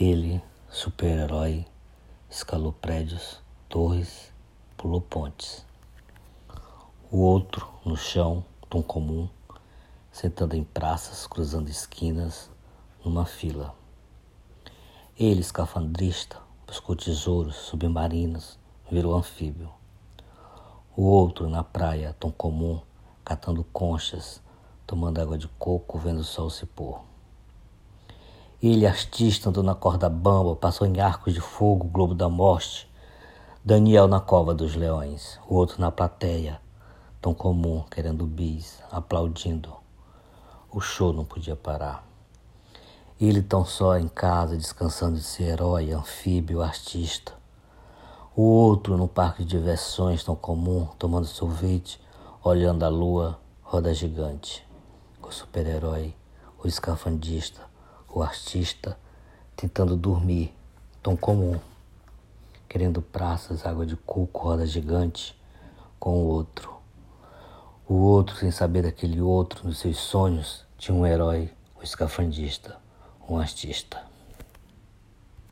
Ele, super-herói, escalou prédios, torres, pulou pontes. O outro, no chão, tão comum, sentando em praças, cruzando esquinas, numa fila. Ele, escafandrista, buscou tesouros submarinos, virou anfíbio. O outro, na praia, tão comum, catando conchas, tomando água de coco, vendo o sol se pôr. Ele, artista, andou na corda bamba, passou em arcos de fogo, globo da morte. Daniel na cova dos leões, o outro na plateia, tão comum, querendo bis, aplaudindo. O show não podia parar. Ele tão só em casa, descansando de ser herói, anfíbio, artista. O outro no parque de diversões tão comum, tomando sorvete, olhando a lua, roda gigante. O super-herói, o escafandista, o artista tentando dormir, tão comum, querendo praças, água de coco, roda gigante, com o outro. O outro, sem saber daquele outro, nos seus sonhos, tinha um herói, o escafandista, um artista.